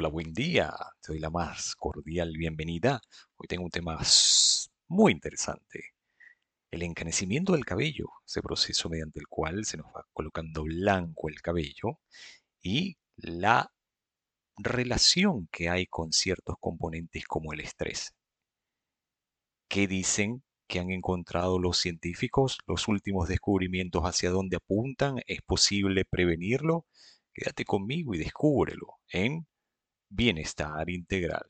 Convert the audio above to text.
Hola, buen día. Te doy la más cordial bienvenida. Hoy tengo un tema muy interesante. El encanecimiento del cabello, ese proceso mediante el cual se nos va colocando blanco el cabello y la relación que hay con ciertos componentes como el estrés. ¿Qué dicen que han encontrado los científicos? Los últimos descubrimientos hacia dónde apuntan. ¿Es posible prevenirlo? Quédate conmigo y descúbrelo en Bienestar Integral.